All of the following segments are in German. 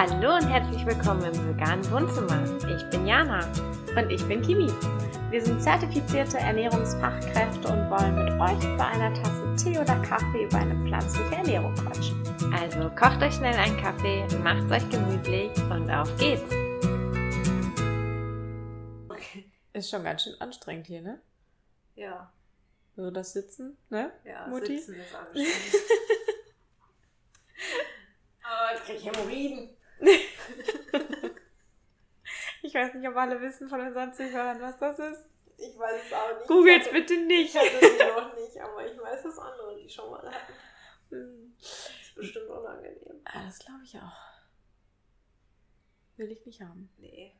Hallo und herzlich willkommen im veganen Wohnzimmer. Ich bin Jana. Und ich bin Kimi. Wir sind zertifizierte Ernährungsfachkräfte und wollen mit euch bei einer Tasse Tee oder Kaffee über eine pflanzliche Ernährung quatschen. Also kocht euch schnell einen Kaffee, macht euch gemütlich und auf geht's. Ist schon ganz schön anstrengend hier, ne? Ja. So das Sitzen, ne? Ja, Mutti? Sitzen ist anstrengend. Aber ich krieg Hämorrhoiden. Ich weiß nicht, ob alle wissen von unseren Zuhörern, was das ist. Ich weiß es auch nicht. Hatte- bitte nicht. Ich hatte sie noch nicht, aber ich weiß, dass andere die schon mal hatten. Hm. Das ist bestimmt unangenehm. Ah, das glaube ich auch. Will ich nicht haben. Nee.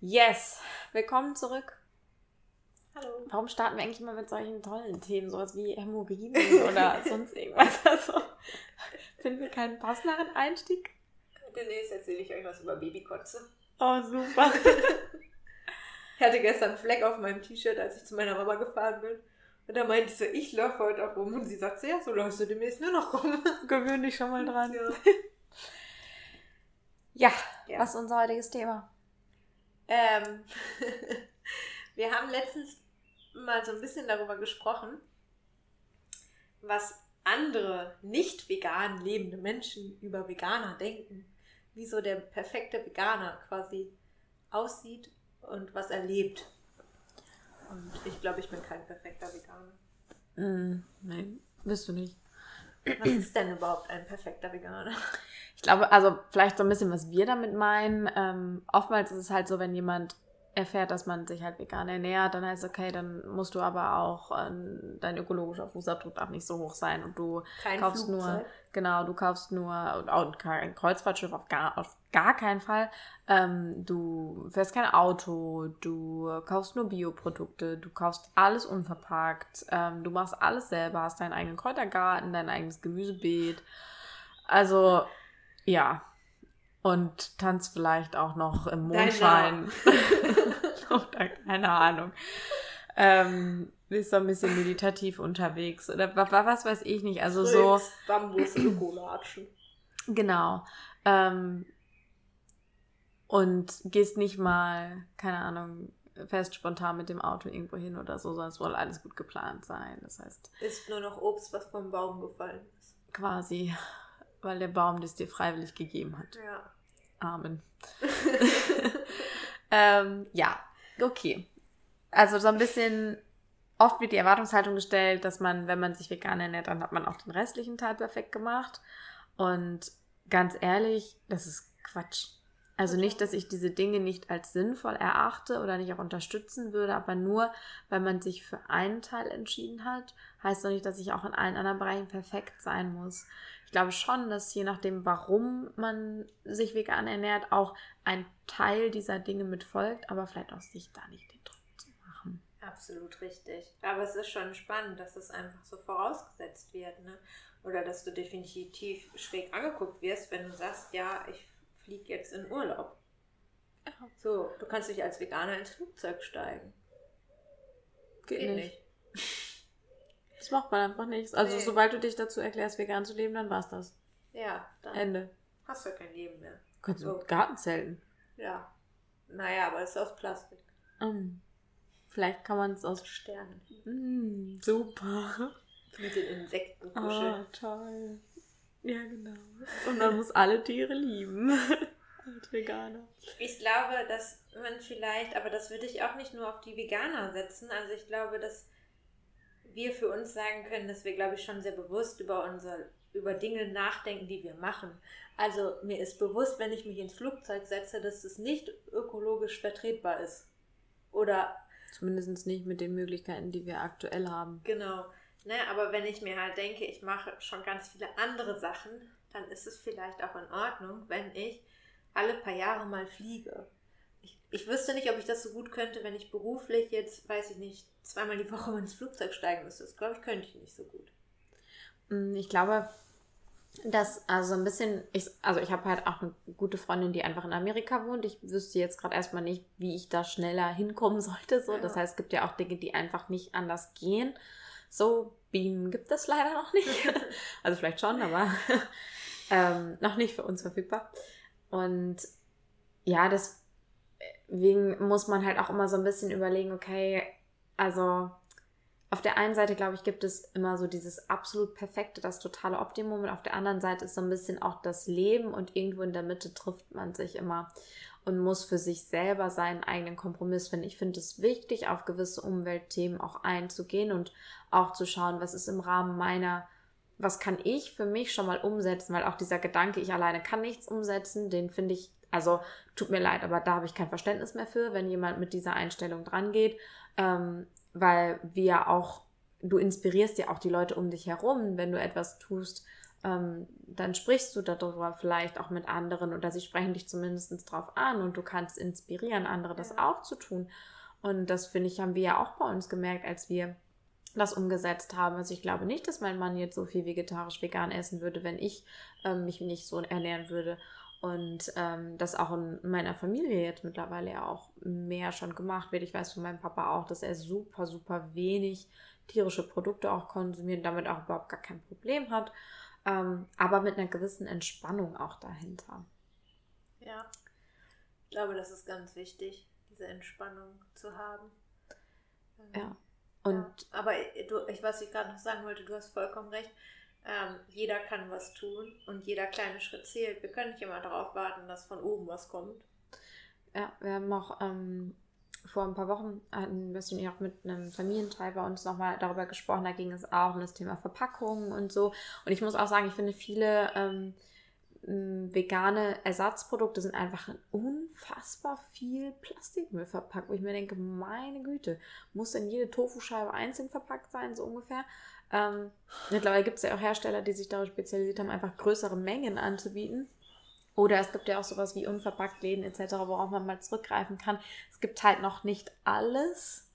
Yes! Willkommen zurück. Hallo. Warum starten wir eigentlich immer mit solchen tollen Themen, sowas wie Hämorrhoiden oder sonst irgendwas? Also, finden wir keinen passenderen Einstieg? Demnächst erzähle ich euch was über Babykotze. Oh, super. Ich hatte gestern einen Fleck auf meinem T-Shirt, als ich zu meiner Mama gefahren bin. Und da meinte so, ich laufe heute auch rum. Und sie sagt ja, so läufst du demnächst nur noch rum. Gewöhn dich schon mal dran. Ja. Ja, Ja. was ist unser heutiges Thema? Ähm, wir haben letztens mal so ein bisschen darüber gesprochen, was andere nicht vegan lebende Menschen über Veganer denken. Wie so der perfekte Veganer quasi aussieht und was er lebt. Und ich glaube, ich bin kein perfekter Veganer. Mm, nein, bist du nicht. Was ist denn überhaupt ein perfekter Veganer? Ich glaube, also vielleicht so ein bisschen, was wir damit meinen. Ähm, oftmals ist es halt so, wenn jemand erfährt, dass man sich halt vegan ernährt, dann heißt es, okay, dann musst du aber auch, ähm, dein ökologischer Fußabdruck darf nicht so hoch sein und du Kein kaufst Flugzeug. nur, genau, du kaufst nur, und auch kein Kreuzfahrtschiff auf gar, auf gar keinen Fall. Ähm, du fährst kein Auto, du kaufst nur Bioprodukte, du kaufst alles unverpackt, ähm, du machst alles selber, hast deinen eigenen Kräutergarten, dein eigenes Gemüsebeet. Also, ja. Und tanzt vielleicht auch noch im Mondschein. Keine Ahnung. Ähm, bist so ein bisschen meditativ unterwegs. Oder wa- wa- was weiß ich nicht. Also so. Bambus, Ökolatschen. Genau. Ähm, und gehst nicht mal, keine Ahnung, fährst spontan mit dem Auto irgendwo hin oder so, sondern es soll alles gut geplant sein. Das heißt, Ist nur noch Obst, was vom Baum gefallen ist. quasi, weil der Baum das dir freiwillig gegeben hat. Ja. Amen. ähm, ja, okay. Also so ein bisschen, oft wird die Erwartungshaltung gestellt, dass man, wenn man sich vegan ernährt, dann hat man auch den restlichen Teil perfekt gemacht. Und ganz ehrlich, das ist Quatsch. Also nicht, dass ich diese Dinge nicht als sinnvoll erachte oder nicht auch unterstützen würde, aber nur, weil man sich für einen Teil entschieden hat, heißt doch nicht, dass ich auch in allen anderen Bereichen perfekt sein muss. Ich glaube schon, dass je nachdem, warum man sich vegan ernährt, auch ein Teil dieser Dinge mitfolgt, aber vielleicht auch sich da nicht den Druck zu machen. Absolut richtig. Aber es ist schon spannend, dass es einfach so vorausgesetzt wird, ne? Oder dass du definitiv schräg angeguckt wirst, wenn du sagst, ja, ich fliege jetzt in Urlaub. So, du kannst nicht als Veganer ins Flugzeug steigen. Das macht man einfach nicht. Also Nee. sobald du dich dazu erklärst, vegan zu leben, dann war's das. Ja, dann Ende. hast du kein Leben mehr. Kannst du So. im Garten zelten. Ja. Naja, aber es ist aus Plastik. Mm. Vielleicht kann man es aus... Sternen. Mm, super. Mit den Insekten kuscheln. toll. Ja, genau. Und man muss alle Tiere lieben. Als Veganer. Ich glaube, dass man vielleicht, aber das würde ich auch nicht nur auf die Veganer setzen. Also ich glaube, dass wir für uns sagen können, dass wir, glaube ich, schon sehr bewusst über unsere, über Dinge nachdenken, die wir machen. Also mir ist bewusst, wenn ich mich ins Flugzeug setze, dass es nicht ökologisch vertretbar ist. Oder Zumindest nicht mit den Möglichkeiten, die wir aktuell haben. genau. Ne, aber wenn ich mir halt denke, ich mache schon ganz viele andere Sachen, dann ist es vielleicht auch in Ordnung, wenn ich alle paar Jahre mal fliege. Ich, ich wüsste nicht, ob ich das so gut könnte, wenn ich beruflich jetzt, weiß ich nicht, zweimal die Woche mal ins Flugzeug steigen müsste. Das glaube ich, könnte ich nicht so gut. Mm, Ich glaube, dass also ein bisschen, ich, also ich habe halt auch eine gute Freundin, die einfach in Amerika wohnt. Ich wüsste jetzt gerade erstmal nicht, wie ich da schneller hinkommen sollte. So. Ja. Das heißt, es gibt ja auch Dinge, die einfach nicht anders gehen. So, Beam gibt es leider noch nicht. also vielleicht schon, aber ähm, noch nicht für uns verfügbar. Und ja, deswegen muss man halt auch immer so ein bisschen überlegen, okay, also auf der einen Seite, glaube ich, gibt es immer so dieses absolut perfekte, das totale Optimum und auf der anderen Seite ist so ein bisschen auch das Leben und irgendwo in der Mitte trifft man sich immer und muss für sich selber seinen eigenen Kompromiss finden. Ich finde es wichtig, auf gewisse Umweltthemen auch einzugehen und auch zu schauen, was ist im Rahmen meiner, was kann ich für mich schon mal umsetzen, weil auch dieser Gedanke, ich alleine kann nichts umsetzen, den finde ich, also tut mir leid, aber da habe ich kein Verständnis mehr für, wenn jemand mit dieser Einstellung dran geht, ähm, weil wir auch, du inspirierst ja auch die Leute um dich herum, wenn du etwas tust, ähm, dann sprichst du darüber vielleicht auch mit anderen oder sie sprechen dich zumindest drauf an und du kannst inspirieren, andere das ja. auch zu tun. Und das finde ich, haben wir ja auch bei uns gemerkt, als wir das umgesetzt haben. Also ich glaube nicht, dass mein Mann jetzt so viel vegetarisch vegan essen würde, wenn ich ähm, mich nicht so ernähren würde. Und ähm, das auch in meiner Familie jetzt mittlerweile ja auch mehr schon gemacht wird. Ich weiß von meinem Papa auch, dass er super, super wenig tierische Produkte auch konsumiert, damit auch überhaupt gar kein Problem hat ähm, aber mit einer gewissen Entspannung auch dahinter. Ja, ich glaube, das ist ganz wichtig, diese Entspannung zu haben. Ähm, ja. Und ja. Aber du, ich, was ich gerade noch sagen wollte, du hast vollkommen recht. Ähm, jeder kann was tun und jeder kleine Schritt zählt. Wir können nicht immer darauf warten, dass von oben was kommt. Ja, wir haben auch ähm, vor ein paar Wochen hatten wir und auch mit einem Familienteil bei uns nochmal darüber gesprochen. Da ging es auch um das Thema Verpackungen und so. Und ich muss auch sagen, ich finde viele ähm, vegane Ersatzprodukte sind einfach in unfassbar viel Plastikmüll verpackt, wo ich mir denke, meine Güte, muss denn jede Tofuscheibe einzeln verpackt sein, so ungefähr? Ähm, mittlerweile gibt es ja auch Hersteller, die sich darauf spezialisiert haben, einfach größere Mengen anzubieten. Oder es gibt ja auch sowas wie Unverpacktläden etc., worauf man mal zurückgreifen kann. Es gibt halt noch nicht alles,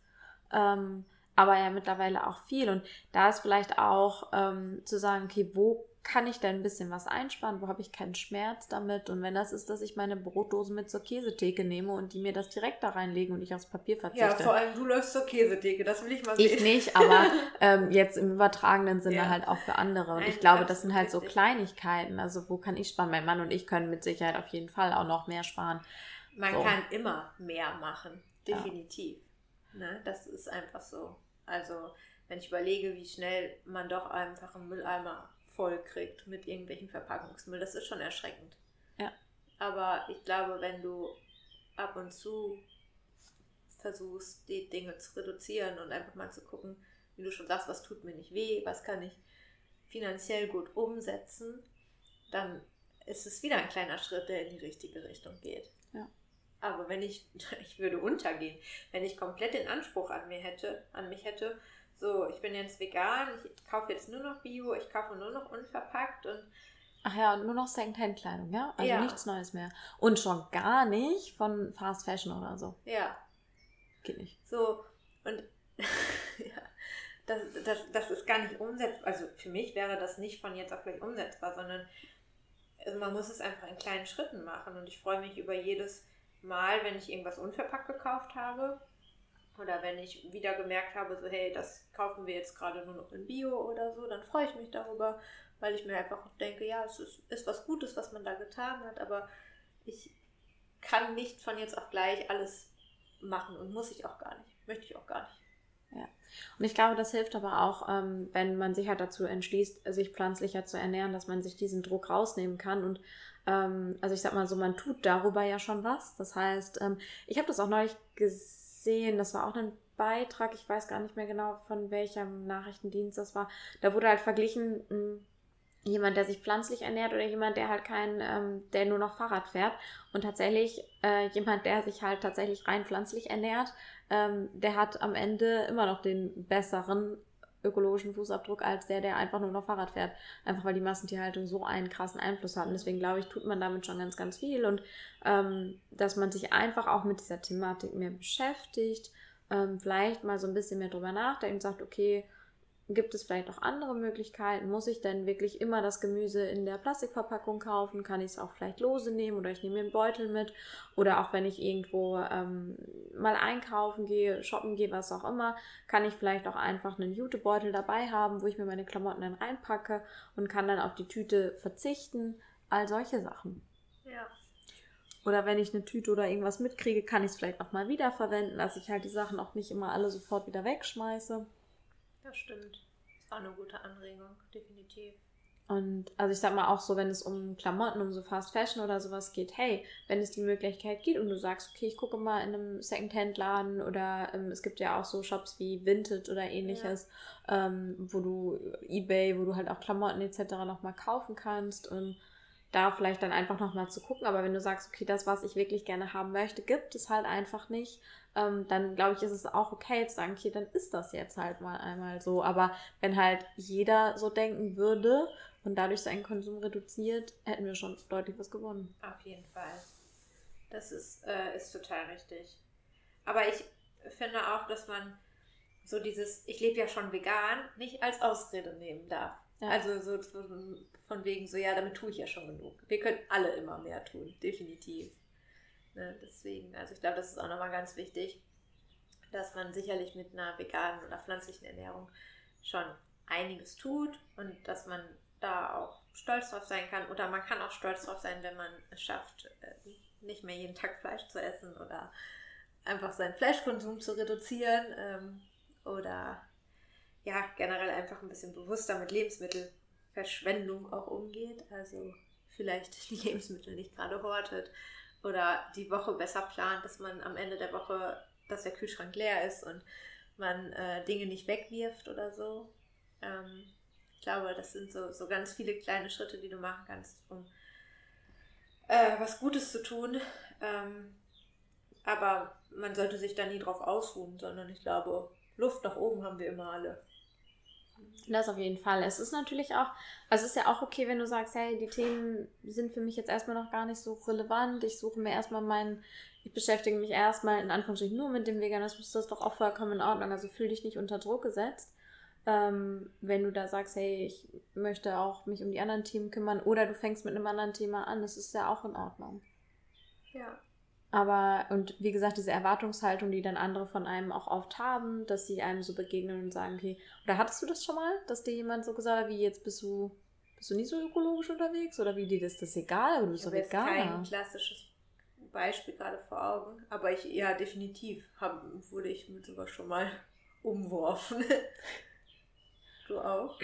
ähm, aber ja mittlerweile auch viel. Und da ist vielleicht auch ähm, zu sagen, okay, wo kann ich da ein bisschen was einsparen? Wo habe ich keinen Schmerz damit? Und wenn das ist, dass ich meine Brotdosen mit zur Käsetheke nehme und die mir das direkt da reinlegen und ich aufs Papier verzichte. Ja, vor allem du läufst zur Käsetheke, das will ich mal sehen. Ich nicht, aber ähm, jetzt im übertragenen Sinne ja. halt auch für andere. Und Nein, ich glaube, das sind halt so Kleinigkeiten. Also wo kann ich sparen? Mein Mann und ich können mit Sicherheit auf jeden Fall auch noch mehr sparen. Man so. kann immer mehr machen, definitiv. Ja. Ne? Das ist einfach so. Also wenn ich überlege, wie schnell man doch einfach einen Mülleimer voll kriegt mit irgendwelchen Verpackungsmüll. Das ist schon erschreckend. Ja. Aber ich glaube, wenn du ab und zu versuchst, die Dinge zu reduzieren und einfach mal zu gucken, wie du schon sagst, was tut mir nicht weh, was kann ich finanziell gut umsetzen, dann ist es wieder ein kleiner Schritt, der in die richtige Richtung geht. Ja. Aber wenn ich, ich würde untergehen, wenn ich komplett den Anspruch an mir hätte, an mich hätte, so, ich bin jetzt vegan, ich kaufe jetzt nur noch Bio, ich kaufe nur noch unverpackt und Ach ja, nur noch Secondhand-Kleidung, ja? Also ja. nichts Neues mehr. Und schon gar nicht von Fast Fashion oder so. Ja. Geht nicht. So, und ja, das, das, das ist gar nicht umsetzbar. Also für mich wäre das nicht von jetzt auf gleich umsetzbar, sondern also man muss es einfach in kleinen Schritten machen. Und ich freue mich über jedes Mal, wenn ich irgendwas unverpackt gekauft habe oder wenn ich wieder gemerkt habe, so hey, das kaufen wir jetzt gerade nur noch in Bio oder so, dann freue ich mich darüber, weil ich mir einfach denke, ja, es ist, ist was Gutes, was man da getan hat, aber ich kann nicht von jetzt auf gleich alles machen und muss ich auch gar nicht. Möchte ich auch gar nicht. Ja. Und ich glaube, das hilft aber auch, ähm, wenn man sich halt dazu entschließt, sich pflanzlicher zu ernähren, dass man sich diesen Druck rausnehmen kann. Und ähm, also ich sag mal so, man tut darüber ja schon was. Das heißt, ähm, ich habe das auch neulich gesehen gesehen, das war auch ein Beitrag, ich weiß gar nicht mehr genau, von welchem Nachrichtendienst das war. Da wurde halt verglichen, hm, jemand, der sich pflanzlich ernährt oder jemand, der halt kein, ähm, der nur noch Fahrrad fährt. Und tatsächlich äh, jemand, der sich halt tatsächlich rein pflanzlich ernährt, ähm, der hat am Ende immer noch den besseren ökologischen Fußabdruck als der, der einfach nur noch Fahrrad fährt. Einfach weil die Massentierhaltung so einen krassen Einfluss hat. Und deswegen glaube ich, tut man damit schon ganz, ganz viel. Und ähm, dass man sich einfach auch mit dieser Thematik mehr beschäftigt, ähm, vielleicht mal so ein bisschen mehr drüber nachdenkt und sagt, okay, gibt es vielleicht auch andere Möglichkeiten? Muss ich denn wirklich immer das Gemüse in der Plastikverpackung kaufen? Kann ich es auch vielleicht lose nehmen oder ich nehme mir einen Beutel mit? Oder auch wenn ich irgendwo ähm, mal einkaufen gehe, shoppen gehe, was auch immer, kann ich vielleicht auch einfach einen Jutebeutel dabei haben, wo ich mir meine Klamotten dann reinpacke und kann dann auf die Tüte verzichten. All solche Sachen. Ja. Oder wenn ich eine Tüte oder irgendwas mitkriege, kann ich es vielleicht auch mal wiederverwenden, dass ich halt die Sachen auch nicht immer alle sofort wieder wegschmeiße. Das stimmt. Das war eine gute Anregung, definitiv. Und also ich sag mal auch so, wenn es um Klamotten, um so Fast Fashion oder sowas geht, hey, wenn es die Möglichkeit gibt und du sagst, okay, ich gucke mal in einem Secondhand-Laden oder ähm, es gibt ja auch so Shops wie Vinted oder ähnliches, ja. ähm, wo du Ebay, wo du halt auch Klamotten etc. nochmal kaufen kannst und da vielleicht dann einfach nochmal zu gucken. Aber wenn du sagst, okay, das, was ich wirklich gerne haben möchte, gibt es halt einfach nicht, ähm, dann glaube ich, ist es auch okay zu sagen, okay, dann ist das jetzt halt mal einmal so. Aber wenn halt jeder so denken würde und dadurch seinen Konsum reduziert, hätten wir schon deutlich was gewonnen. Auf jeden Fall. Das ist, äh, ist total richtig. Aber ich finde auch, dass man so dieses, ich lebe ja schon vegan, nicht als Ausrede nehmen darf. Ja. Also so von wegen so, ja, damit tue ich ja schon genug. Wir können alle immer mehr tun, definitiv. Ne, deswegen, also ich glaube, das ist auch nochmal ganz wichtig, dass man sicherlich mit einer veganen oder pflanzlichen Ernährung schon einiges tut und dass man da auch stolz drauf sein kann. Oder man kann auch stolz drauf sein, wenn man es schafft, äh, nicht mehr jeden Tag Fleisch zu essen oder einfach seinen Fleischkonsum zu reduzieren ähm, oder ja, generell einfach ein bisschen bewusster mit Lebensmittelverschwendung auch umgeht. Also vielleicht die Lebensmittel nicht gerade hortet oder die Woche besser plant, dass man am Ende der Woche, dass der Kühlschrank leer ist und man äh, Dinge nicht wegwirft oder so. Ähm, ich glaube, das sind so, so ganz viele kleine Schritte, die du machen kannst, um äh, was Gutes zu tun. Ähm, aber man sollte sich da nie drauf ausruhen, sondern ich glaube, Luft nach oben haben wir immer alle. Das auf jeden Fall. Es ist natürlich auch, also es ist ja auch okay, wenn du sagst, hey, die Themen sind für mich jetzt erstmal noch gar nicht so relevant. Ich suche mir erstmal meinen, ich beschäftige mich erstmal in Anführungsstrichen nur mit dem Veganismus, das ist doch auch vollkommen in Ordnung. Also fühl dich nicht unter Druck gesetzt. Ähm, wenn du da sagst, hey, ich möchte auch mich um die anderen Themen kümmern oder du fängst mit einem anderen Thema an, das ist ja auch in Ordnung. Ja. Aber, und wie gesagt, diese Erwartungshaltung, die dann andere von einem auch oft haben, dass sie einem so begegnen und sagen, okay, oder hattest du das schon mal, dass dir jemand so gesagt hat, wie jetzt bist du, bist du nie so ökologisch unterwegs oder wie dir das, das egal, aber du bist doch Veganer. kein klassisches Beispiel gerade vor Augen, aber ich, ja, definitiv hab, wurde ich mit sowas schon mal umworfen. du auch?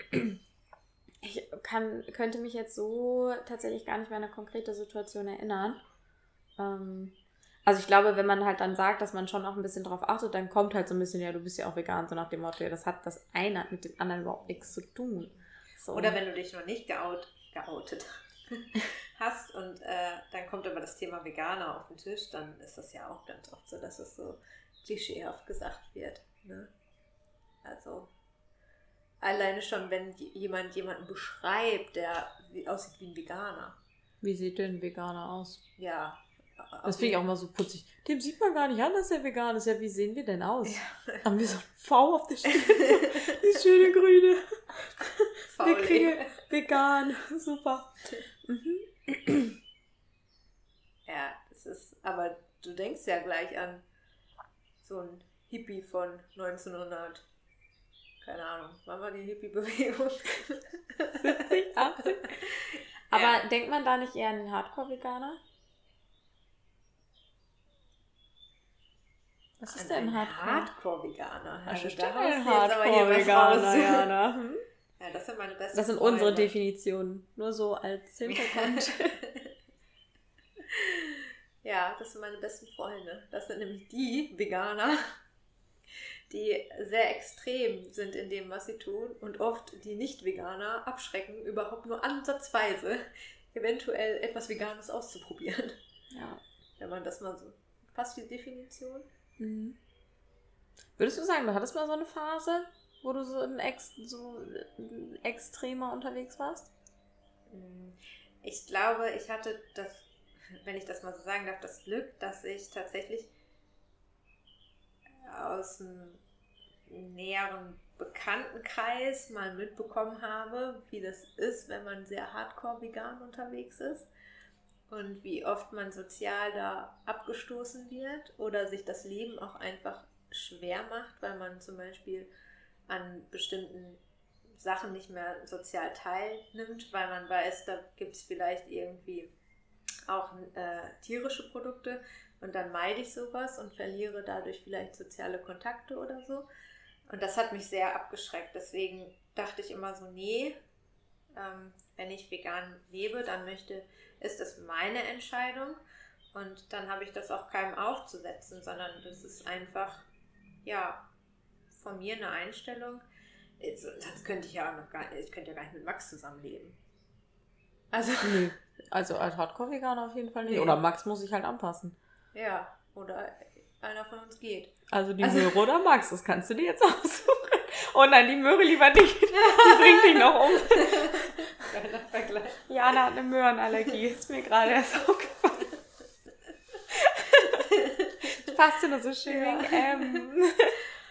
Ich kann, könnte mich jetzt so tatsächlich gar nicht mehr an eine konkrete Situation erinnern. Ähm, also ich glaube, wenn man halt dann sagt, dass man schon auch ein bisschen drauf achtet, dann kommt halt so ein bisschen, ja, du bist ja auch vegan, so nach dem Motto, ja, das hat das eine mit dem anderen überhaupt nichts zu tun. So. Oder wenn du dich noch nicht geout, geoutet hast und äh, dann kommt aber das Thema Veganer auf den Tisch, dann ist das ja auch ganz oft so, dass es so klischeehaft gesagt wird. Ne? Also alleine schon, wenn jemand jemanden beschreibt, der aussieht wie ein Veganer. Wie sieht denn ein Veganer aus? Ja, das finde ich auch mal so putzig. Dem sieht man gar nicht an, dass er vegan ist. Ja, wie sehen wir denn aus? Ja. Haben wir so ein V auf der Stirn? Die schöne grüne. Wir kriegen vegan. Super. Mhm. Ja, das ist, aber du denkst ja gleich an so ein Hippie von 1900. Keine Ahnung, wann war die Hippie-Bewegung? 70, 80? Aber ja. denkt man da nicht eher an den Hardcore-Veganer? Was ist denn Hardcore? Hardcore-Veganer. Also da Hardcore-Veganer, Jana. Hm? Ja, das sind meine besten Das sind Freunde. unsere Definitionen. Nur so als Hintergrund. ja, das sind meine besten Freunde. Das sind nämlich die Veganer, die sehr extrem sind in dem, was sie tun und oft die Nicht-Veganer abschrecken, überhaupt nur ansatzweise eventuell etwas Veganes auszuprobieren. Ja. Wenn man das mal so. Passt die Definition? Mhm. Würdest du sagen, du hattest mal so eine Phase, wo du so, ein Ex so extremer unterwegs warst? Mm, ich glaube, ich hatte das, wenn ich das mal so sagen darf, das Glück, dass ich tatsächlich aus dem näheren Bekanntenkreis mal mitbekommen habe, wie das ist, wenn man sehr hardcore vegan unterwegs ist und wie oft man sozial da abgestoßen wird oder sich das Leben auch einfach schwer macht, weil man zum Beispiel an bestimmten Sachen nicht mehr sozial teilnimmt, weil man weiß, da gibt es vielleicht irgendwie auch äh, tierische Produkte und dann meide ich sowas und verliere dadurch vielleicht soziale Kontakte oder so. Und das hat mich sehr abgeschreckt. Deswegen dachte ich immer so, nee, ähm, wenn ich vegan lebe, dann möchte, ist das meine Entscheidung. Und dann habe ich das auch keinem aufzusetzen, sondern das ist einfach, ja, von mir eine Einstellung. Sonst könnte ich ja noch gar ich könnte ja gar nicht mit Max zusammenleben. Also, nee. also als Hardcore-Veganer auf jeden Fall nicht. Nee. Oder Max muss sich halt anpassen. Ja, oder einer von uns geht. Also die also, Möhre oder Max, das kannst du dir jetzt aussuchen. Oh nein, die Möhre lieber nicht. Die bringt dich noch um. Jana hat eine Möhrenallergie. Ist mir gerade erst aufgefallen. Passt nur so schön. Ja. Ähm.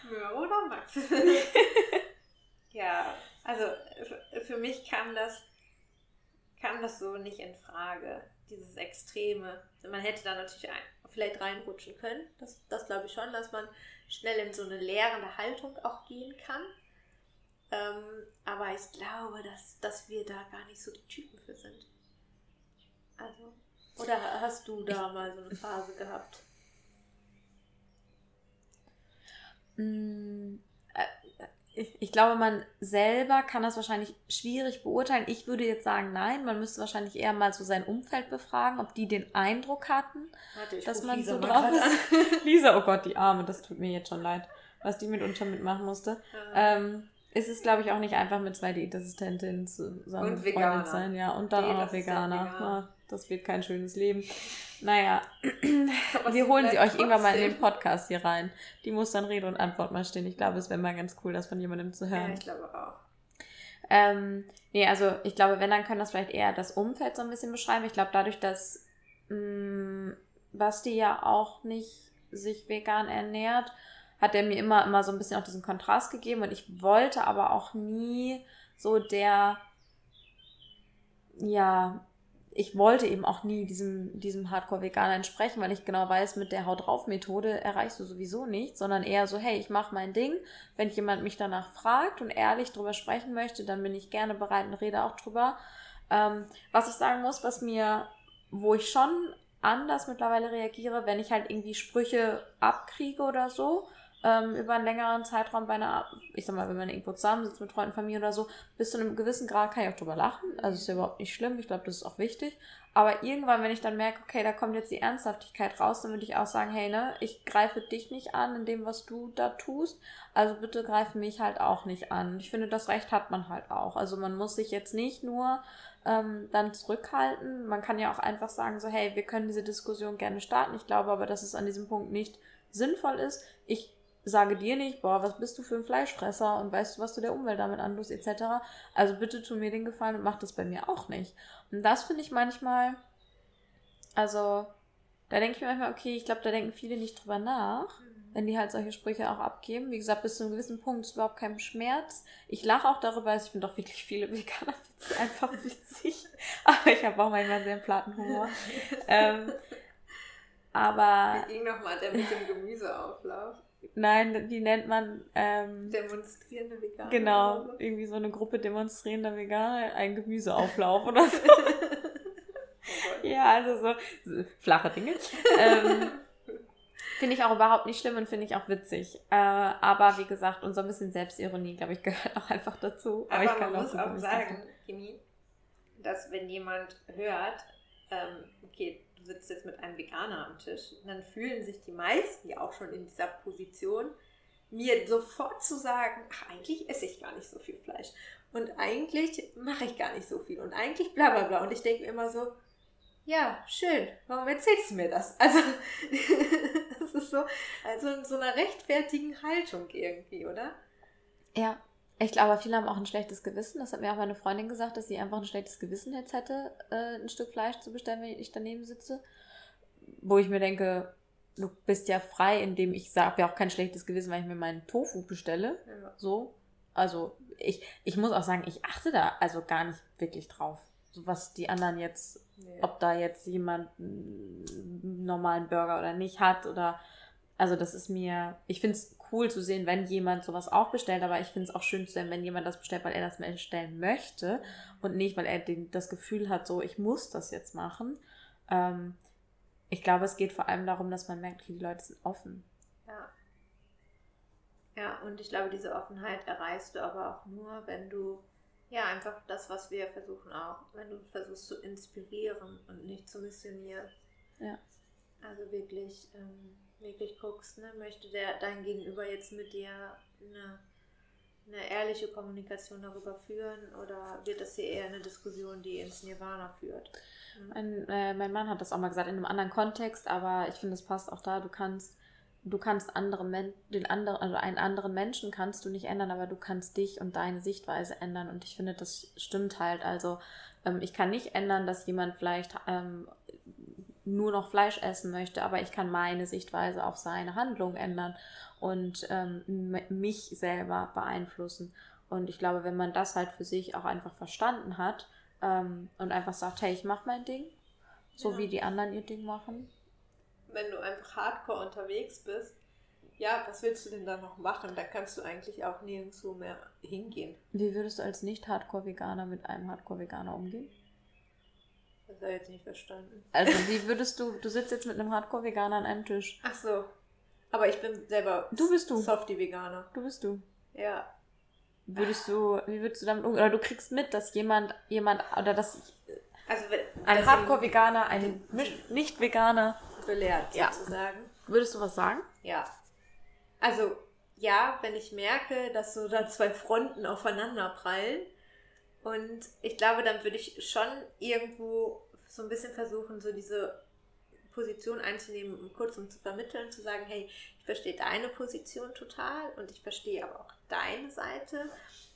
Möhre oder Max? ja, also für mich kam das, kam das so nicht in Frage. Dieses Extreme. Man hätte da natürlich ein, vielleicht reinrutschen können. Das, das glaube ich schon, dass man schnell in so eine lehrende Haltung auch gehen kann. Ähm, aber ich glaube, dass, dass wir da gar nicht so die Typen für sind. Also, oder hast du da mal so eine Phase gehabt? Mm, ich, ich, glaube, man selber kann das wahrscheinlich schwierig beurteilen. Ich würde jetzt sagen, nein, man müsste wahrscheinlich eher mal so sein Umfeld befragen, ob die den Eindruck hatten, Warte, dass man Lisa so drauf ist. Lisa, oh Gott, die Arme, das tut mir jetzt schon leid, was die mit uns schon mitmachen musste. Ja. Ähm, ist es, glaube ich, auch nicht einfach mit zwei Diätassistentinnen zusammen und Freundin sein, ja, und dann auch noch Veganer. Veganer. Das wird kein schönes Leben. Naja, wir holen sie euch irgendwann mal in den Podcast hier rein. Die muss dann Rede und Antwort mal stehen. Ich glaube, es wäre mal ganz cool, das von jemandem zu hören. Ja, ich glaube auch. Ähm, nee, also ich glaube, wenn, dann können das vielleicht eher das Umfeld so ein bisschen beschreiben. Ich glaube, dadurch, dass mh, mm, Basti ja auch nicht sich vegan ernährt, hat er mir immer, immer so ein bisschen auch diesen Kontrast gegeben und ich wollte aber auch nie so der, ja, ich wollte eben auch nie diesem, diesem Hardcore-Veganer entsprechen, weil ich genau weiß, mit der Haut drauf Methode erreichst du sowieso nichts, sondern eher so, hey, ich mache mein Ding. Wenn jemand mich danach fragt und ehrlich drüber sprechen möchte, dann bin ich gerne bereit und rede auch drüber. Ähm, was ich sagen muss, was mir, wo ich schon anders mittlerweile reagiere, wenn ich halt irgendwie Sprüche abkriege oder so, ähm, über einen längeren Zeitraum bei einer, ich sag mal, wenn man irgendwo zusammensitzt mit Freunden, Familie oder so, bis zu einem gewissen Grad kann ich auch drüber lachen. Also ist ja überhaupt nicht schlimm. Ich glaube, das ist auch wichtig. Aber irgendwann, wenn ich dann merke, okay, da kommt jetzt die Ernsthaftigkeit raus, dann würde ich auch sagen, hey, ne, ich greife dich nicht an in dem, was du da tust. Also bitte greife mich halt auch nicht an. Ich finde, das Recht hat man halt auch. Also man muss sich jetzt nicht nur ähm, dann zurückhalten. Man kann ja auch einfach sagen, so, hey, wir können diese Diskussion gerne starten. Ich glaube aber, dass es an diesem Punkt nicht sinnvoll ist. Ich sage dir nicht, boah, was bist du für ein Fleischfresser und weißt du, was du der Umwelt damit antust, etc. Also bitte tu mir den Gefallen und mach das bei mir auch nicht. Und das finde ich manchmal, also, da denke ich mir manchmal, okay, ich glaube, da denken viele nicht drüber nach, mhm. wenn die halt solche Sprüche auch abgeben. Wie gesagt, bis zu einem gewissen Punkt ist überhaupt kein Schmerz. Ich lache auch darüber, also ich finde doch wirklich viele veganer Witze einfach witzig. Aber ich habe auch manchmal sehr platten Humor. ähm, aber. Wie ging nochmal der mit dem Gemüseauflauf? Nein, die nennt man. Ähm, Demonstrierende Veganer. Genau, irgendwie so eine Gruppe demonstrierender Veganer, ein Gemüseauflauf oder so. oh ja, also so, so flache Dinge. ähm, finde ich auch überhaupt nicht schlimm und finde ich auch witzig. Äh, aber wie gesagt, und so ein bisschen Selbstironie, glaube ich, gehört auch einfach dazu. Aber, aber ich kann man auch muss auch sagen, Kimi, dass wenn jemand hört, ähm, okay, sitzt jetzt mit einem Veganer am Tisch, dann fühlen sich die meisten ja auch schon in dieser Position, mir sofort zu sagen, ach, eigentlich esse ich gar nicht so viel Fleisch. Und eigentlich mache ich gar nicht so viel. Und eigentlich bla bla bla. Und ich denke mir immer so, ja, schön, warum erzählst du mir das? Also, das ist so, also in so einer rechtfertigen Haltung irgendwie, oder? Ja, ich glaube, viele haben auch ein schlechtes Gewissen. Das hat mir auch meine Freundin gesagt, dass sie einfach ein schlechtes Gewissen jetzt hätte, äh, ein Stück Fleisch zu bestellen, wenn ich daneben sitze. Wo ich mir denke, du bist ja frei, indem ich sage, ja auch kein schlechtes Gewissen, weil ich mir meinen Tofu bestelle. Ja. So. also ich, ich muss auch sagen, ich achte da also gar nicht wirklich drauf. So was die anderen jetzt, Nee. ob da jetzt jemand einen normalen Burger oder nicht hat oder also das ist mir, ich finde es cool zu sehen, wenn jemand sowas auch bestellt, aber ich finde es auch schön zu sehen, wenn jemand das bestellt, weil er das bestellen möchte und nicht, weil er den, das Gefühl hat, so ich muss das jetzt machen. Ähm, ich glaube, es geht vor allem darum, dass man merkt, okay, die Leute sind offen. Ja. Ja, und ich glaube, diese Offenheit erreichst du aber auch nur, wenn du, ja, einfach das, was wir versuchen auch, wenn du versuchst zu inspirieren und nicht zu missionieren. Ja. Also wirklich, ähm, wirklich guckst, ne, möchte der dein Gegenüber jetzt mit dir eine, eine ehrliche Kommunikation darüber führen oder wird das hier eher eine Diskussion, die ins Nirvana führt? Mhm. Mein, äh, mein Mann hat das auch mal gesagt in einem anderen Kontext, aber ich finde, es passt auch da. Du kannst, du kannst andere Men den anderen, also einen anderen Menschen kannst du nicht ändern, aber du kannst dich und deine Sichtweise ändern. Und ich finde, das stimmt halt. Also ähm, ich kann nicht ändern, dass jemand vielleicht ähm, nur noch Fleisch essen möchte, aber ich kann meine Sichtweise auf seine Handlung ändern und ähm, mich selber beeinflussen. Und ich glaube, wenn man das halt für sich auch einfach verstanden hat ähm, und einfach sagt, hey, ich mache mein Ding, so Ja. wie die anderen ihr Ding machen. wenn du einfach hardcore unterwegs bist, ja, was willst du denn da noch machen? Da kannst du eigentlich auch nirgendwo mehr hingehen. Wie würdest du als Nicht-Hardcore-Veganer mit einem Hardcore-Veganer umgehen? Das habe ich jetzt nicht verstanden. Also, wie würdest du, du sitzt jetzt mit einem Hardcore-Veganer an einem Tisch. Ach so. Aber ich bin selber Du bist du. Softie-Veganer. Du bist du. Ja. Würdest du, wie würdest du damit umgehen? Oder du kriegst mit, dass jemand, jemand, oder dass Also wenn, ein Hardcore-Veganer, ein Nicht-Veganer, belehrt Ja. sozusagen. würdest du was sagen? Ja. Also, ja, wenn ich merke, dass so da zwei Fronten aufeinander prallen. Und ich glaube, dann würde ich schon irgendwo so ein bisschen versuchen, so diese Position einzunehmen, um kurz um zu vermitteln, zu sagen, hey, ich verstehe deine Position total und ich verstehe aber auch deine Seite.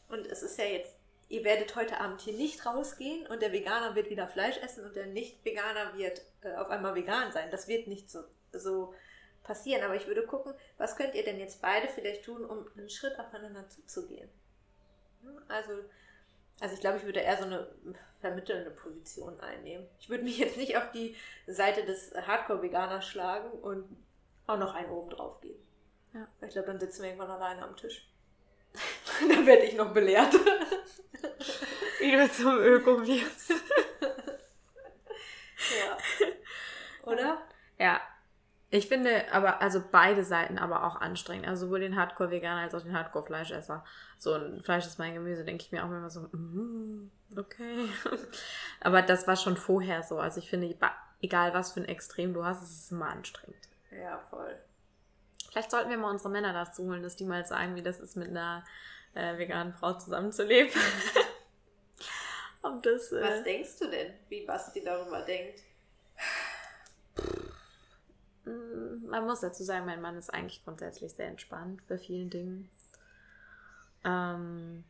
Und es ist ja jetzt, ihr werdet heute Abend hier nicht rausgehen und der Veganer wird wieder Fleisch essen und der Nicht-Veganer wird äh, auf einmal vegan sein. Das wird nicht so, so passieren. Aber ich würde gucken, was könnt ihr denn jetzt beide vielleicht tun, um einen Schritt aufeinander zuzugehen. Also, also ich glaube, ich würde eher so eine vermittelnde Position einnehmen. Ich würde mich jetzt nicht auf die Seite des Hardcore-Veganers schlagen und auch noch einen oben drauf geben. Ja. Ich glaube, dann sitzen wir irgendwann alleine am Tisch. dann werde ich noch belehrt. Wie du zum Öko wirst. ja. Oder? Ja. Ich finde aber, also beide Seiten aber auch anstrengend. Also sowohl den Hardcore-Veganer als auch den Hardcore-Fleischesser. So ein Fleisch ist mein Gemüse, denke ich mir auch immer so, mm, okay. aber das war schon vorher so. Also ich finde, egal was für ein Extrem du hast, es ist immer anstrengend. Ja, voll. Vielleicht sollten wir mal unsere Männer dazu holen, dass die mal sagen, wie das ist, mit einer äh, veganen Frau zusammenzuleben. Das. Äh, Was denkst du denn, wie Basti darüber denkt? Mm, Man muss dazu sagen, mein Mann ist eigentlich grundsätzlich sehr entspannt bei vielen Dingen. Ähm,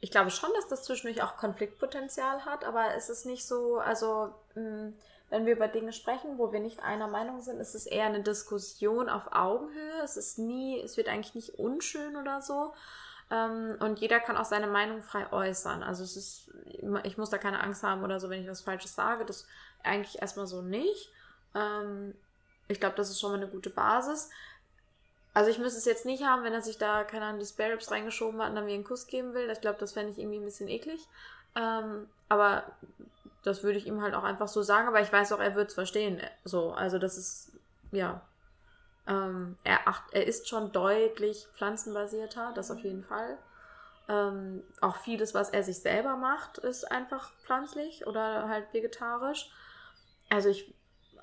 ich glaube schon, dass das zwischendurch auch Konfliktpotenzial hat, aber es ist nicht so, also mh, wenn wir über Dinge sprechen, wo wir nicht einer Meinung sind, ist es eher eine Diskussion auf Augenhöhe. Es ist nie, es wird eigentlich nicht unschön oder so. Ähm, und jeder kann auch seine Meinung frei äußern. Also es ist, ich muss da keine Angst haben oder so, wenn ich was Falsches sage. Das eigentlich erstmal so nicht. Ähm, ich glaube, das ist schon mal eine gute Basis. Also ich müsste es jetzt nicht haben, wenn er sich da, keine Ahnung, die Spare Ribs reingeschoben hat und dann mir einen Kuss geben will. Ich glaube, das fände ich irgendwie ein bisschen eklig. Ähm, aber das würde ich ihm halt auch einfach so sagen. Aber ich weiß auch, er wird es verstehen. So, also das ist, ja. Ähm, er, acht, er ist schon deutlich pflanzenbasierter, das auf jeden Fall. Ähm, auch vieles, was er sich selber macht, ist einfach pflanzlich oder halt vegetarisch. Also ich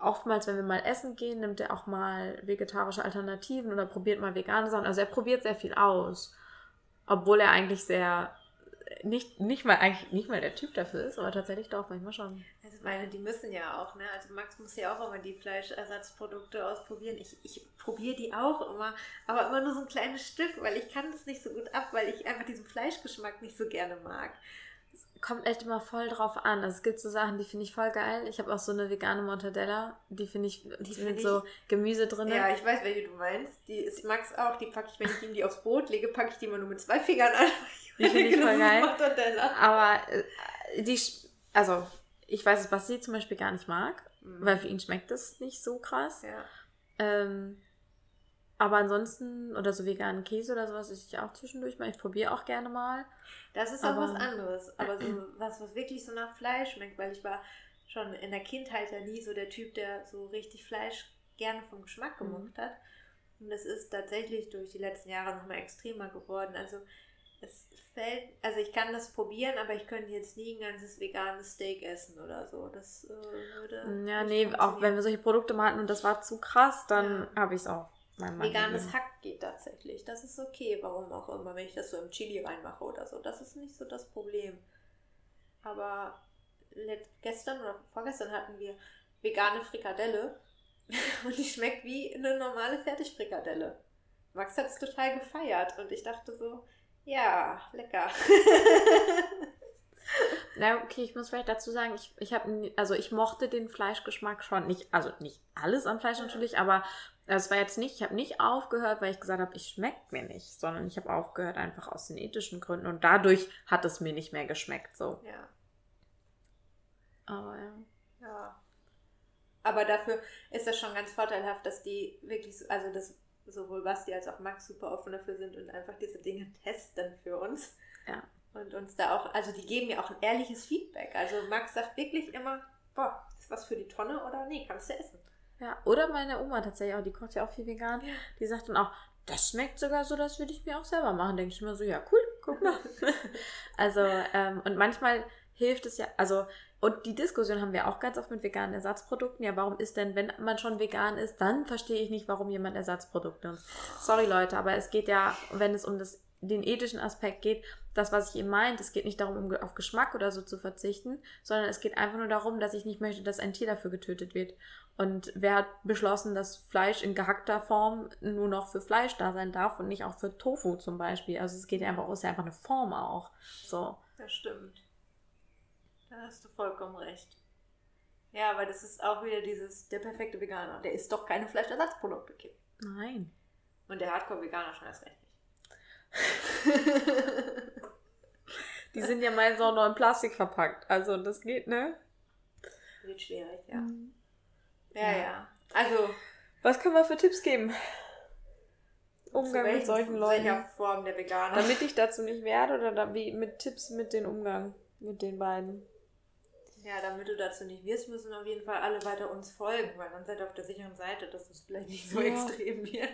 oftmals, wenn wir mal essen gehen, nimmt er auch mal vegetarische Alternativen oder probiert mal vegane Sachen. Also er probiert sehr viel aus. Obwohl er eigentlich sehr nicht, nicht mal eigentlich nicht mal der Typ dafür ist, aber tatsächlich doch, manchmal schon. Also meine, die müssen ja auch, ne? Also Max muss ja auch immer die Fleischersatzprodukte ausprobieren. Ich, ich probiere die auch immer, aber immer nur so ein kleines Stück, weil ich kann das nicht so gut ab, weil ich einfach diesen Fleischgeschmack nicht so gerne mag. Kommt echt immer voll drauf an. Also es gibt so Sachen, die finde ich voll geil. Ich habe auch so eine vegane Mortadella, die finde ich die find mit ich- so Gemüse drin. Ja, ich weiß, welche du meinst. Die ist Max auch. Die packe ich, wenn ich ihm die aufs Brot lege, packe ich die immer nur mit zwei Fingern an. Die finde ich voll geil. Mortadella. Aber äh, die, also ich weiß, dass Basti zum Beispiel gar nicht mag, Mhm. weil für ihn schmeckt das nicht so krass. Ja. Ähm, aber ansonsten, oder so veganen Käse oder sowas, esse ich auch zwischendurch mal. Ich probiere auch gerne mal. Das ist auch Aber- was anderes. Aber so was, was wirklich so nach Fleisch schmeckt, weil ich war schon in der Kindheit ja nie so der Typ, der so richtig Fleisch gerne vom Geschmack Mhm. gemocht hat. Und das ist tatsächlich durch die letzten Jahre nochmal extremer geworden. Also es fällt, also ich kann das probieren, aber ich könnte jetzt nie ein ganzes veganes Steak essen oder so. Das äh, würde. Ja, nee, auch wenn wir solche Produkte mal hatten und das war zu krass, dann Ja. habe ich es auch Mann Veganes. Hack geht tatsächlich. Das ist okay, warum auch immer, wenn ich das so im Chili reinmache oder so. Das ist nicht so das Problem. Aber gestern oder vorgestern hatten wir vegane Frikadelle und die schmeckt wie eine normale Fertigfrikadelle. Max hat es total gefeiert und ich dachte so, ja, lecker. Na, okay, ich muss vielleicht dazu sagen, ich, ich habe, also ich mochte den Fleischgeschmack schon nicht, also nicht alles am Fleisch natürlich, aber es war jetzt nicht, ich habe nicht aufgehört, weil ich gesagt habe, ich schmeckt mir nicht, sondern ich habe aufgehört einfach aus den ethischen Gründen und dadurch hat es mir nicht mehr geschmeckt, so. ja, Aber ja. ja. Aber dafür ist das schon ganz vorteilhaft, dass die wirklich, so- also dass sowohl Basti als auch Max super offen dafür sind und einfach diese Dinge testen für uns. Ja. Und uns da auch, also die geben mir auch ein ehrliches Feedback. Also Max sagt wirklich immer, boah, ist was für die Tonne oder nee, kannst du essen. Ja, oder meine Oma tatsächlich auch, die kocht ja auch viel vegan. Die sagt dann auch, das schmeckt sogar so, das würde ich mir auch selber machen. Denke ich mir so, ja, cool, guck mal. also, ähm, und manchmal hilft es ja, also, und die Diskussion haben wir auch ganz oft mit veganen Ersatzprodukten. Ja, warum ist denn, wenn man schon vegan ist, dann verstehe ich nicht, warum jemand Ersatzprodukte nutzt. Sorry Leute, aber es geht ja, wenn es um das, den ethischen Aspekt geht, das, was ich eben meint, es geht nicht darum, um auf Geschmack oder so zu verzichten, sondern es geht einfach nur darum, dass ich nicht möchte, dass ein Tier dafür getötet wird. Und wer hat beschlossen, dass Fleisch in gehackter Form nur noch für Fleisch da sein darf und nicht auch für Tofu zum Beispiel? Also es geht ja einfach, ist ja einfach eine Form auch. So. Das stimmt. Da hast du vollkommen recht. Ja, aber das ist auch wieder dieses, der perfekte Veganer. Der isst doch keine Fleischersatzprodukte, Kim. Nein. Und der Hardcore-Veganer schon erst recht nicht. Die sind ja meistens auch noch in Plastik verpackt. Also das geht, ne? Wird schwierig, ja. Mhm. Ja, Ja. ja. Also, Was können wir für Tipps geben? Umgang zu mit welchen- solchen Leuten. Form der Veganer. Damit ich dazu nicht werde oder da, wie, mit Tipps mit den Umgang mit den beiden. ja, damit du dazu nicht wirst, müssen auf jeden Fall alle weiter uns folgen, weil dann seid ihr auf der sicheren Seite, dass es vielleicht nicht so Ja. extrem wird.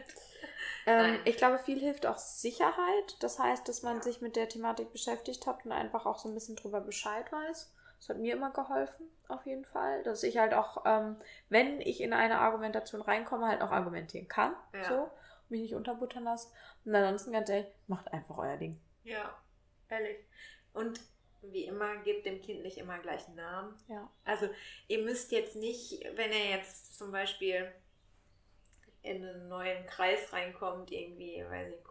Ähm, ich glaube, viel hilft auch Sicherheit. Das heißt, dass man sich mit der Thematik beschäftigt hat und einfach auch so ein bisschen drüber Bescheid weiß. Das hat mir immer geholfen, auf jeden Fall. Dass ich halt auch, ähm, wenn ich in eine Argumentation reinkomme, halt auch argumentieren kann. Ja. So. Mich nicht unterbuttern lasse. Und ansonsten ganz ehrlich, macht einfach euer Ding. Ja, ehrlich. Und wie immer, gebt dem Kind nicht immer gleich einen Namen. Ja. Also ihr müsst jetzt nicht, wenn er jetzt zum Beispiel in einen neuen Kreis reinkommt, irgendwie, weiß ich,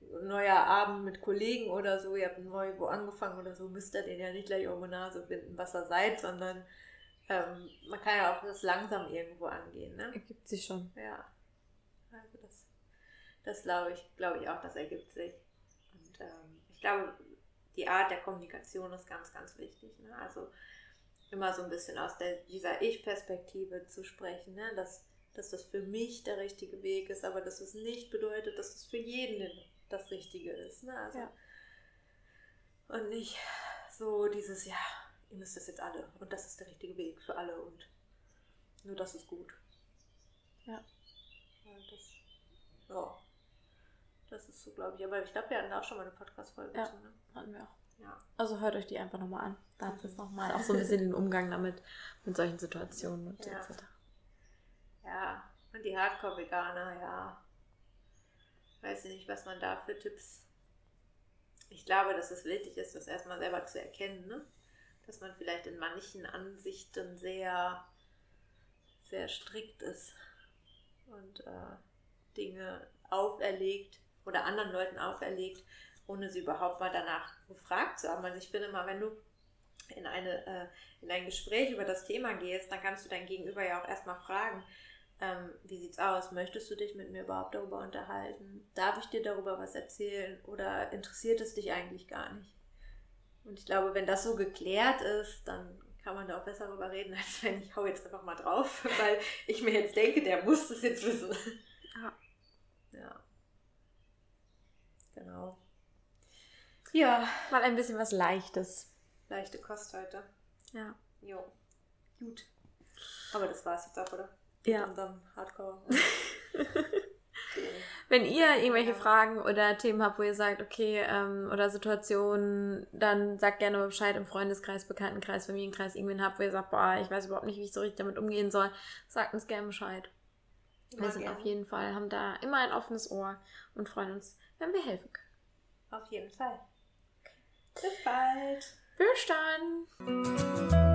neuer Abend mit Kollegen oder so, ihr habt neu wo angefangen oder so, müsst ihr den ja nicht gleich um die Nase binden, was ihr seid, sondern ähm, man kann ja auch das langsam irgendwo angehen, ne? Ergibt sich schon. Ja. Also das, das glaube ich, glaube ich auch, das ergibt sich. Und ähm, ich glaube, die Art der Kommunikation ist ganz, ganz wichtig. Ne? Also immer so ein bisschen aus der, dieser Ich-Perspektive zu sprechen, ne? dass, dass das für mich der richtige Weg ist, aber dass es nicht bedeutet, dass es für jeden das Richtige ist. Ne? Also, Ja. Und nicht so dieses, ja, ihr müsst das jetzt alle und das ist der richtige Weg für alle und nur das ist gut. Ja. Ja, das, ja. Das ist so, glaube ich. Aber ich glaube, wir hatten da auch schon mal eine Podcast-Folge Ja. zu, ne? Hatten wir auch. Ja. Also hört euch die einfach nochmal an. Da habt ihr es nochmal. Auch so ein bisschen den Umgang damit, mit solchen Situationen und Ja. etc. Ja. Und die Hardcore-Veganer, ja. Weiß ich nicht, was man da für Tipps. Ich glaube, dass es wichtig ist, das erstmal selber zu erkennen, ne? Dass man vielleicht in manchen Ansichten sehr, sehr strikt ist und äh, Dinge auferlegt oder anderen Leuten auferlegt, ohne sie überhaupt mal danach gefragt zu haben. Also ich finde mal, wenn du in, eine, äh, in ein Gespräch über das Thema gehst, dann kannst du dein Gegenüber ja auch erstmal fragen, ähm, wie sieht's aus? Möchtest du dich mit mir überhaupt darüber unterhalten? Darf ich dir darüber was erzählen? Oder interessiert es dich eigentlich gar nicht? Und ich glaube, wenn das so geklärt ist, dann kann man da auch besser darüber reden, als wenn ich hau jetzt einfach mal drauf, weil ich mir jetzt denke, der muss das jetzt wissen. Ja. Ja. Genau. Ja, Mal ein bisschen was Leichtes. leichte Kost heute. Ja. Jo. Gut. Aber das war's jetzt auch, oder? Ja. Mit unserem Hardcore. Wenn ihr irgendwelche Ja. Fragen oder Themen habt, wo ihr sagt, okay, ähm, oder Situationen, dann sagt gerne mal Bescheid im Freundeskreis, Bekanntenkreis, Familienkreis, irgendwen habt, wo ihr sagt, boah, ich weiß überhaupt nicht, wie ich so richtig damit umgehen soll, sagt uns gerne Bescheid. Wir Immer sind gerne. auf jeden Fall, haben da immer ein offenes Ohr und freuen uns, wenn wir helfen können. Auf jeden Fall. Bis bald. Bis dann!